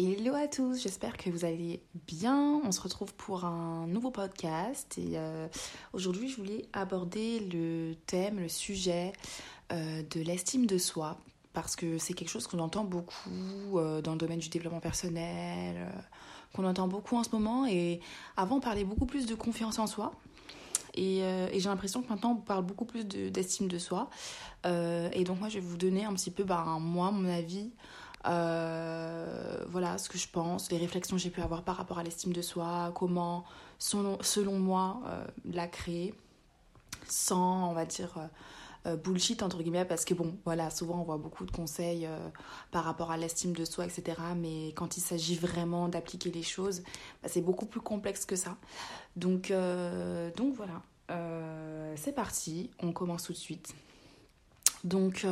Hello à tous, j'espère que vous allez bien. On se retrouve pour un nouveau podcast et euh, aujourd'hui je voulais aborder le thème, le sujet euh, de l'estime de soi parce que c'est quelque chose qu'on entend beaucoup euh, dans le domaine du développement personnel, qu'on entend beaucoup en ce moment et avant on parlait beaucoup plus de confiance en soi. Et, j'ai l'impression que maintenant on parle beaucoup plus d'estime de, soi. et donc moi je vais vous donner un petit peu, bah, moi, mon avis euh, voilà ce que je pense, les réflexions que j'ai pu avoir par rapport à l'estime de soi, comment, selon, moi, euh, la créer sans, on va dire, euh, bullshit entre guillemets, parce que bon, voilà, souvent on voit beaucoup de conseils par rapport à l'estime de soi, etc. Mais quand il s'agit vraiment d'appliquer les choses, bah, c'est beaucoup plus complexe que ça. Donc, donc voilà, c'est parti, on commence tout de suite. Donc,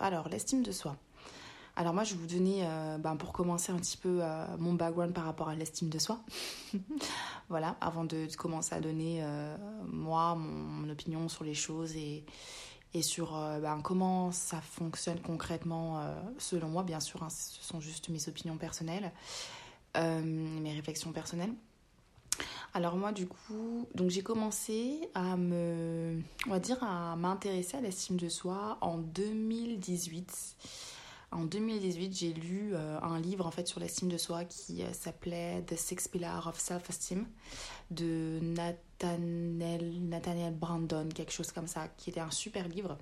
alors, l'estime de soi. Alors moi, je vais vous donner, euh, ben, pour commencer un petit peu, euh, mon background par rapport à l'estime de soi. voilà, avant de, commencer à donner, euh, moi, mon, opinion sur les choses et, sur ben, comment ça fonctionne concrètement, selon moi, bien sûr, hein, ce sont juste mes opinions personnelles, mes réflexions personnelles. Alors moi du coup, donc j'ai commencé à me, on va dire, à m'intéresser à l'estime de soi en 2018. En 2018, j'ai lu euh, un livre en fait sur l'estime de soi qui euh, s'appelait The Six Pillars of Self-Esteem de Nathaniel, Nathaniel Brandon, quelque chose comme ça, qui était un super livre.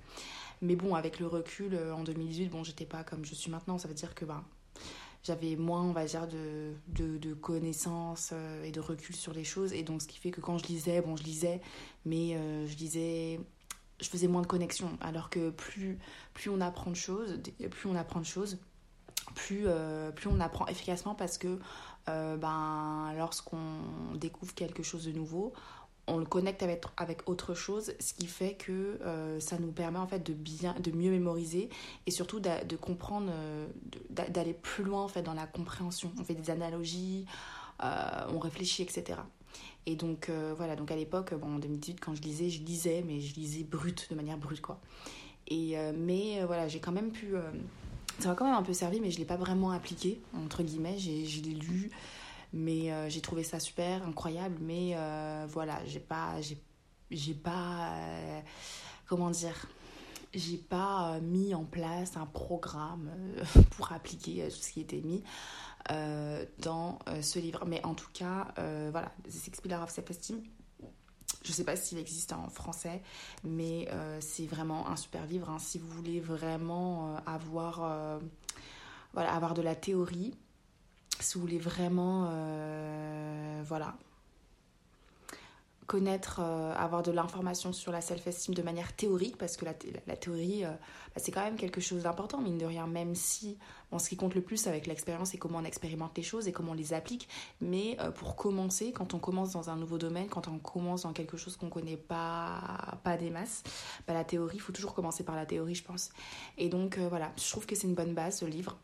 Mais bon, avec le recul, euh, en 2018, bon, j'étais pas comme je suis maintenant. Ça veut dire que ben, j'avais moins, on va dire, de, de, connaissances et de recul sur les choses. Et donc, ce qui fait que quand je lisais, bon, je lisais, mais je lisais je faisais moins de connexions. Alors que plus, plus on apprend de choses, plus on apprend de choses, plus, euh, plus on apprend efficacement parce que euh, ben, lorsqu'on découvre quelque chose de nouveau, on le connecte avec, avec autre chose, ce qui fait que euh, ça nous permet en fait de, bien, de mieux mémoriser et surtout comprendre, d'aller plus loin en fait dans la compréhension. On fait des analogies, on réfléchit, etc. Et donc euh, voilà, donc à l'époque, bon, en 2018, quand je lisais, je lisais, mais je lisais brut, de manière brute, quoi. Et, euh, mais euh, voilà, j'ai quand même pu... ça m'a quand même un peu servi, mais je ne l'ai pas vraiment appliqué, entre guillemets. Je l'ai lu, mais j'ai trouvé ça super, incroyable. Mais voilà, j'ai pas... J'ai pas... comment dire j'ai pas mis en place un programme pour appliquer tout ce qui était mis. Euh, dans euh, ce livre. Mais en tout cas, euh, voilà, The Six Pillars of Self-Esteem. Je sais pas s'il existe en français, mais c'est vraiment un super livre. Hein. si vous voulez vraiment avoir, voilà, avoir de la théorie, si vous voulez vraiment voilà, connaître, euh, avoir de l'information sur la self-esteem de manière théorique, parce que la, la, théorie, euh, bah, c'est quand même quelque chose d'important, mine de rien, même si bon, ce qui compte le plus avec l'expérience, c'est comment on expérimente les choses et comment on les applique. Mais euh, pour commencer, quand on commence dans un nouveau domaine, quand on commence dans quelque chose qu'on connaît pas, pas des masses, bah, la théorie, il faut toujours commencer par la théorie, je pense. Et donc voilà, je trouve que c'est une bonne base, ce livre.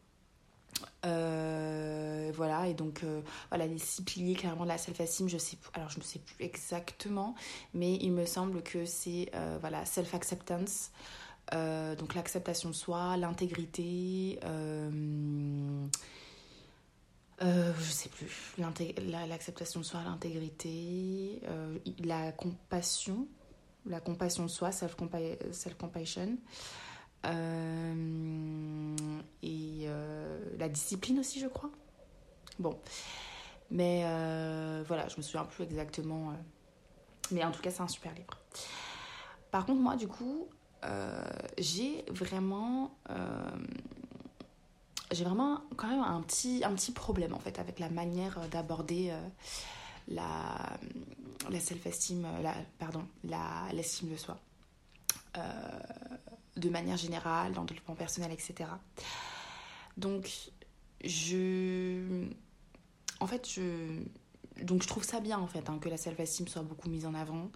Euh, voilà, et donc euh, voilà, les six piliers clairement de la self-esteem, je sais alors je ne sais plus exactement, mais il me semble que c'est euh, voilà, self-acceptance, donc l'acceptation de soi, l'intégrité, je sais plus, l'acceptation de soi, l'intégrité, la compassion, la compassion de soi, self-compassion. Euh, et euh, la discipline aussi, je crois. Bon. Mais euh, voilà, je me souviens plus exactement. mais en tout cas, c'est un super livre. Par contre, moi, du coup, j'ai vraiment j'ai vraiment quand même un petit, problème en fait avec la manière d'aborder la, la self-esteem, la, pardon, l'estime de soi de manière générale, dans le développement personnel, etc. Donc, je. En fait, je. Donc, je trouve ça bien, en fait, hein, que la self-esteem soit beaucoup mise en avant.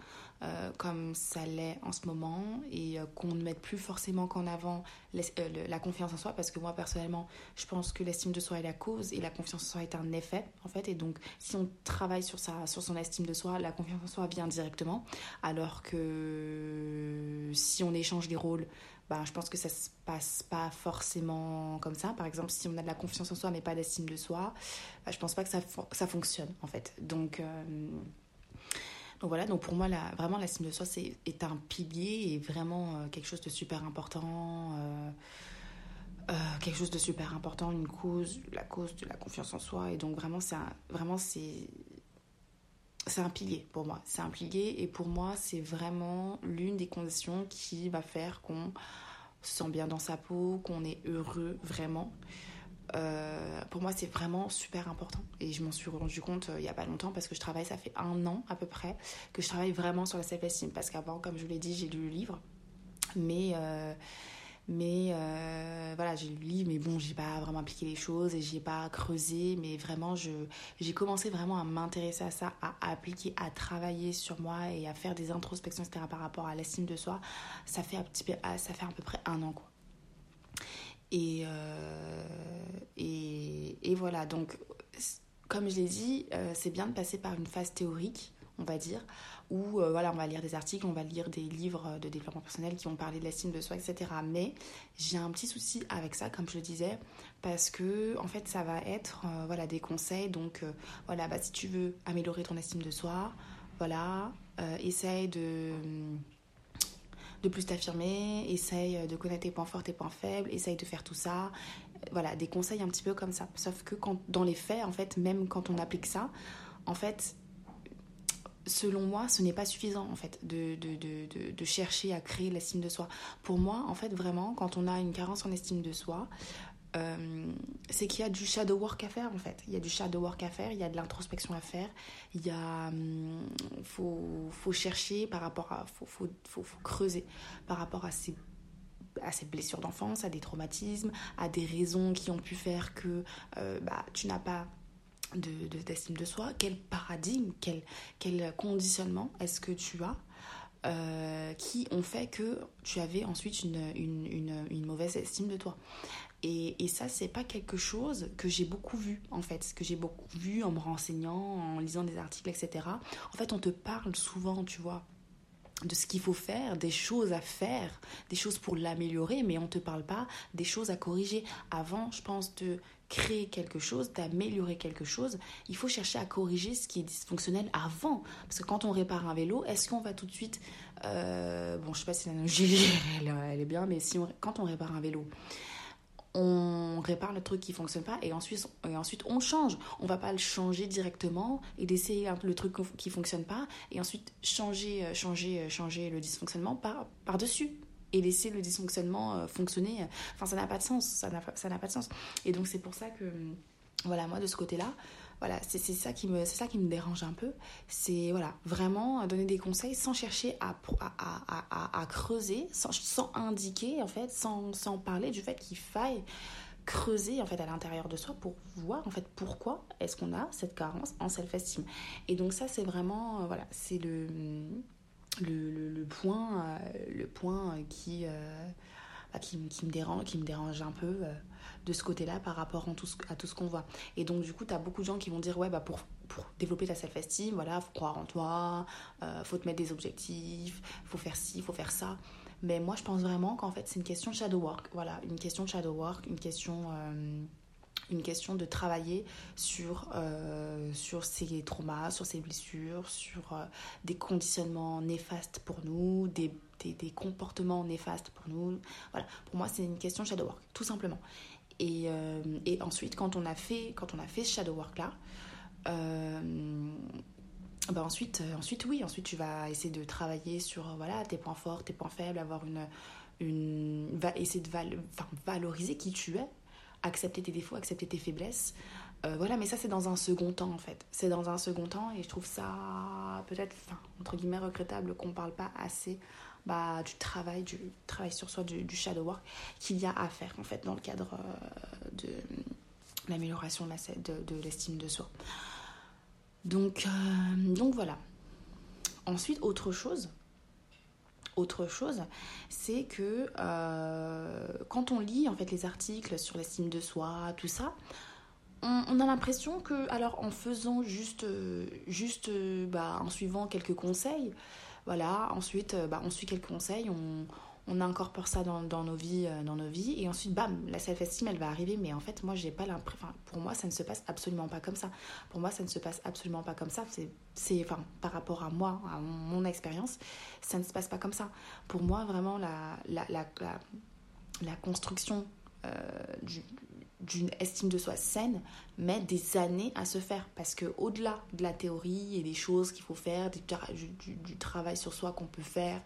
Euh, comme ça l'est en ce moment et euh, qu'on ne mette plus forcément qu'en avant euh, la confiance en soi parce que moi personnellement je pense que l'estime de soi est la cause et la confiance en soi est un effet en fait et donc si on travaille sur, sur son estime de soi la confiance en soi vient directement alors que si on échange les rôles bah, je pense que ça se passe pas forcément comme ça. Par exemple, si on a de la confiance en soi mais pas d'estime de soi, bah, je pense pas que ça, ça fonctionne en fait. Donc, donc voilà, donc pour moi, la, vraiment, l'estime de soi c'est, est un pilier et vraiment quelque chose de super important. quelque chose de super important, une cause, la cause de la confiance en soi. Et donc vraiment, c'est vraiment c'est c'est un pilier pour moi. C'est un pilier et pour moi, c'est vraiment l'une des conditions qui va faire qu'on se sent bien dans sa peau, qu'on est heureux vraiment. Euh, pour moi, c'est vraiment super important. Et je m'en suis rendu compte euh, il n'y a pas longtemps parce que je travaille, ça fait un an à peu près, que je travaille vraiment sur la self-esteem. Parce qu'avant, comme je vous l'ai dit, j'ai lu le livre. Mais euh, mais euh, voilà, j'ai lu le livre, mais bon, j'ai pas vraiment appliqué les choses et j'ai pas creusé. Mais vraiment, j'ai commencé vraiment à m'intéresser à ça, à, appliquer, à travailler sur moi et à faire des introspections, etc. par rapport à l'estime de soi. Ça fait, un petit peu, ah, ça fait à peu près un an, quoi. Et, euh, et, et, voilà, donc, comme je l'ai dit, euh, c'est bien de passer par une phase théorique, on va dire, où euh, voilà, on va lire des articles, on va lire des livres de développement personnel qui ont parlé de l'estime de soi, etc. Mais j'ai un petit souci avec ça, comme je le disais, parce que en fait, ça va être euh, voilà, des conseils. Donc euh, voilà, bah, si tu veux améliorer ton estime de soi, voilà, essaye de de plus t'affirmer, essaye de connaître tes points forts, tes points faibles, essaye de faire tout ça. Voilà, des conseils un petit peu comme ça. Sauf que dans les faits, en fait, même quand on applique ça, en fait, selon moi, ce n'est pas suffisant en fait de, de, de, de, chercher à créer l'estime de soi. Pour moi, en fait, vraiment, quand on a une carence en estime de soi, euh, c'est qu'il y a du shadow work à faire en fait. Il y a du shadow work à faire, il y a de l'introspection à faire, il y a. Hum, faut, faut chercher par rapport à. Faut, faut, faut, faut creuser par rapport à ces à ces blessures d'enfance, à des traumatismes, à des raisons qui ont pu faire que euh, bah, tu n'as pas de d'estime de, soi, quel paradigme, quel, quel conditionnement est-ce que tu as euh, qui ont fait que tu avais ensuite une, une, une, mauvaise estime de toi. Et, et ça, c'est pas quelque chose que j'ai beaucoup vu, en fait, que j'ai beaucoup vu en me renseignant, en lisant des articles, etc. En fait, on te parle souvent, tu vois, de ce qu'il faut faire, des choses à faire, des choses pour l'améliorer, mais on ne te parle pas des choses à corriger. Avant, je pense, de créer quelque chose, d'améliorer quelque chose, il faut chercher à corriger ce qui est dysfonctionnel avant. Parce que quand on répare un vélo, est-ce qu'on va tout de suite... Euh, bon, je sais pas si l'analogie, elle, elle, est bien, mais si on, quand on répare un vélo, on répare le truc qui fonctionne pas et ensuite, et ensuite on change. On va pas le changer directement et d'essayer le truc qui fonctionne pas et ensuite changer, euh, changer, euh, changer le dysfonctionnement par, par-dessus et laisser le dysfonctionnement euh, fonctionner. Enfin, ça n'a pas de sens. Ça n'a, pas de sens. Et donc, c'est pour ça que, voilà, moi, de ce côté-là, voilà, c'est, ça qui me, ça qui me dérange un peu. C'est, voilà, vraiment donner des conseils sans chercher à, à, à, à creuser, sans, sans, indiquer, en fait, sans, sans parler du fait qu'il faille creuser en fait à l'intérieur de soi pour voir en fait pourquoi est-ce qu'on a cette carence en self-esteem et donc ça c'est vraiment euh, voilà c'est le le, le, point, euh, le point qui, euh, bah, qui, me dérange, qui me dérange un peu euh, de ce côté-là par rapport en tout, à tout ce qu'on voit. Et donc, du coup, tu as beaucoup de gens qui vont dire Ouais, bah, pour, pour développer ta self-esteem, voilà, faut croire en toi, faut te mettre des objectifs, faut faire ci, faut faire ça. Mais moi, je pense vraiment qu'en fait, c'est une question de shadow work. Voilà, une question de shadow work, une question une question de travailler sur, euh, sur ces traumas, sur ces blessures, sur euh, des conditionnements néfastes pour nous, des, des, comportements néfastes pour nous. Voilà, pour moi, c'est une question shadow work, tout simplement. Et, euh, et ensuite, quand on a fait, quand on a fait ce shadow work-là, bah ensuite, ensuite, oui, ensuite tu vas essayer de travailler sur voilà, tes points forts, tes points faibles, avoir une, une essayer de val, enfin, valoriser qui tu es accepter tes défauts, accepter tes faiblesses. Euh, voilà, mais ça c'est dans un second temps en fait. C'est dans un second temps et je trouve ça peut-être, entre guillemets, regrettable qu'on parle pas assez bah, du travail, du travail sur soi, du, shadow work qu'il y a à faire en fait dans le cadre euh, de l'amélioration de, de, l'estime de soi. Donc, euh, donc voilà. Ensuite, autre chose, autre chose, c'est que euh, quand on lit en fait les articles sur l'estime de soi, tout ça, on, a l'impression que, alors en faisant juste, juste bah, en suivant quelques conseils, voilà, ensuite bah, on suit quelques conseils, on, on incorpore ça dans, nos vies, euh, dans nos vies, et ensuite, bam, la self-esteem, elle va arriver, mais en fait, moi, j'ai pas l'impression, pour moi, ça ne se passe absolument pas comme ça. Pour moi, ça ne se passe absolument pas comme ça. C'est, par rapport à moi, à mon, expérience, ça ne se passe pas comme ça. Pour moi, vraiment, la, construction euh, d'une estime de soi saine met des années à se faire parce que au-delà de la théorie et des choses qu'il faut faire du, travail sur soi qu'on peut faire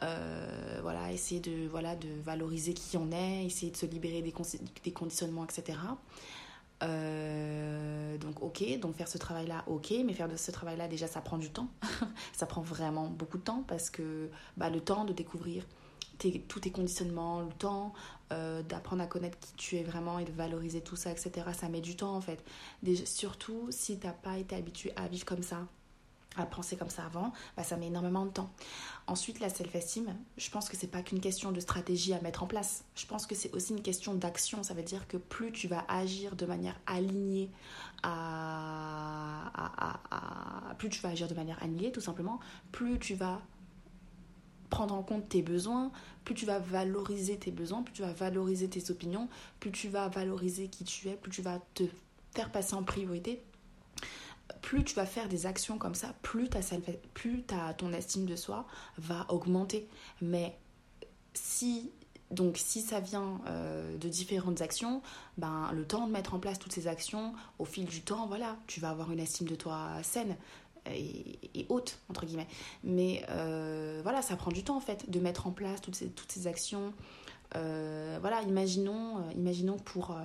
voilà, essayer de, voilà, de valoriser qui on est, essayer de se libérer des, des conditionnements, etc. Euh, donc ok, donc faire ce travail-là, ok, mais faire de ce travail-là, déjà, ça prend du temps. ça prend vraiment beaucoup de temps parce que bah, le temps de découvrir tous tes conditionnements, le temps euh, d'apprendre à connaître qui tu es vraiment et de valoriser tout ça, etc. Ça met du temps en fait. Surtout si tu n'as pas été habitué à vivre comme ça, à penser comme ça avant, bah, ça met énormément de temps. Ensuite, la self-esteem, je pense que c'est pas qu'une question de stratégie à mettre en place. Je pense que c'est aussi une question d'action. Ça veut dire que plus tu vas agir de manière alignée à, plus tu vas agir de manière alignée, tout simplement, plus tu vas prendre en compte tes besoins, plus tu vas valoriser tes besoins, plus tu vas valoriser tes opinions, plus tu vas valoriser qui tu es, plus tu vas te faire passer en priorité plus tu vas faire des actions comme ça, plus, ta, plus ta, ton estime de soi va augmenter. Mais si, donc, si ça vient euh, de différentes actions, ben, le temps de mettre en place toutes ces actions, au fil du temps, voilà, tu vas avoir une estime de toi saine et, haute, entre guillemets. Mais euh, voilà, ça prend du temps en fait de mettre en place toutes ces, toutes ces actions. Euh, voilà, imaginons, imaginons pour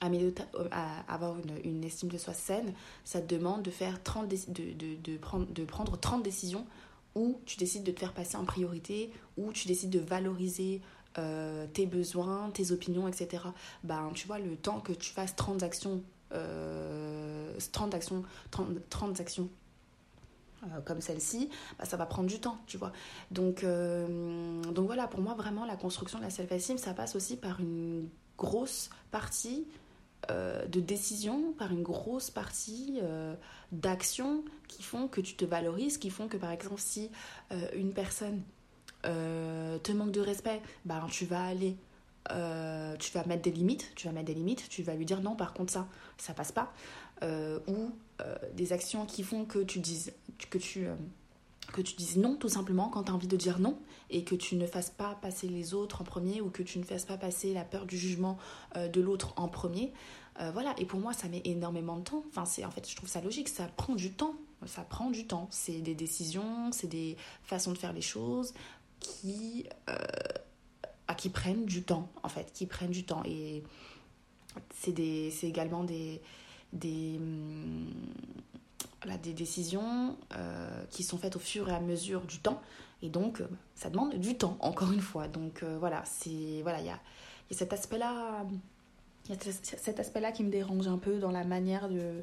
à avoir une, estime de soi saine, ça te demande de, faire 30 de, de, prendre, de prendre 30 décisions où tu décides de te faire passer en priorité, où tu décides de valoriser euh, tes besoins, tes opinions, etc. Ben, tu vois, le temps que tu fasses 30 actions, euh, 30 actions, 30, 30 actions euh, comme celle-ci, bah, ça va prendre du temps, tu vois. Donc, donc voilà, pour moi, vraiment, la construction de la self-esteem, ça passe aussi par une grosse partie euh, de décision par une grosse partie euh, d'actions qui font que tu te valorises, qui font que par exemple si euh, une personne te manque de respect, bah, tu vas aller, tu vas mettre des limites, tu vas mettre des limites, tu vas lui dire non par contre ça, ça passe pas, ou des actions qui font que tu dises que tu que tu dises non tout simplement quand tu as envie de dire non et que tu ne fasses pas passer les autres en premier ou que tu ne fasses pas passer la peur du jugement euh, de l'autre en premier. Euh, voilà, et pour moi ça met énormément de temps. Enfin, c'est en fait, je trouve ça logique, ça prend du temps. Ça prend du temps. C'est des décisions, c'est des façons de faire les choses qui, euh, qui prennent du temps, en fait, qui prennent du temps. Et c'est également des, des, hum, des décisions euh, qui sont faites au fur et à mesure du temps. Et donc, euh, ça demande du temps, encore une fois. Donc euh, voilà, c'est voilà, il y a, y a, cet aspect-là, cet aspect-là qui me dérange un peu dans la manière de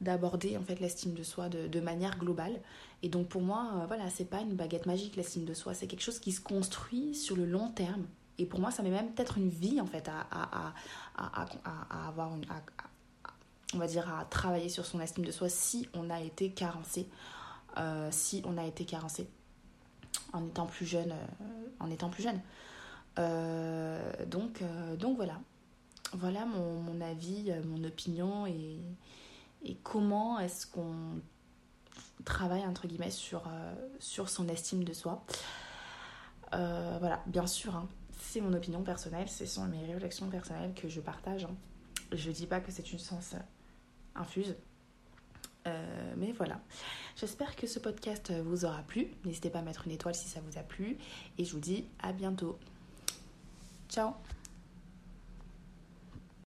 d'aborder en fait l'estime de soi de, manière globale. Et donc pour moi, voilà, c'est pas une baguette magique l'estime de soi, c'est quelque chose qui se construit sur le long terme. Et pour moi, ça met même peut-être une vie en fait à, à, à, à avoir on va dire, à travailler sur son estime de soi si on a été carencé, euh, si on a été carencé en étant plus jeune, euh, en étant plus jeune. Euh, donc, donc voilà, voilà mon, avis, mon opinion et, comment est-ce qu'on travaille entre guillemets sur, sur son estime de soi. voilà, bien sûr, hein, c'est mon opinion personnelle, ce sont mes réflexions personnelles que je partage. Hein. Je ne dis pas que c'est une sens infuse. Euh, mais voilà, j'espère que ce podcast vous aura plu. N'hésitez pas à mettre une étoile si ça vous a plu. Et je vous dis à bientôt. Ciao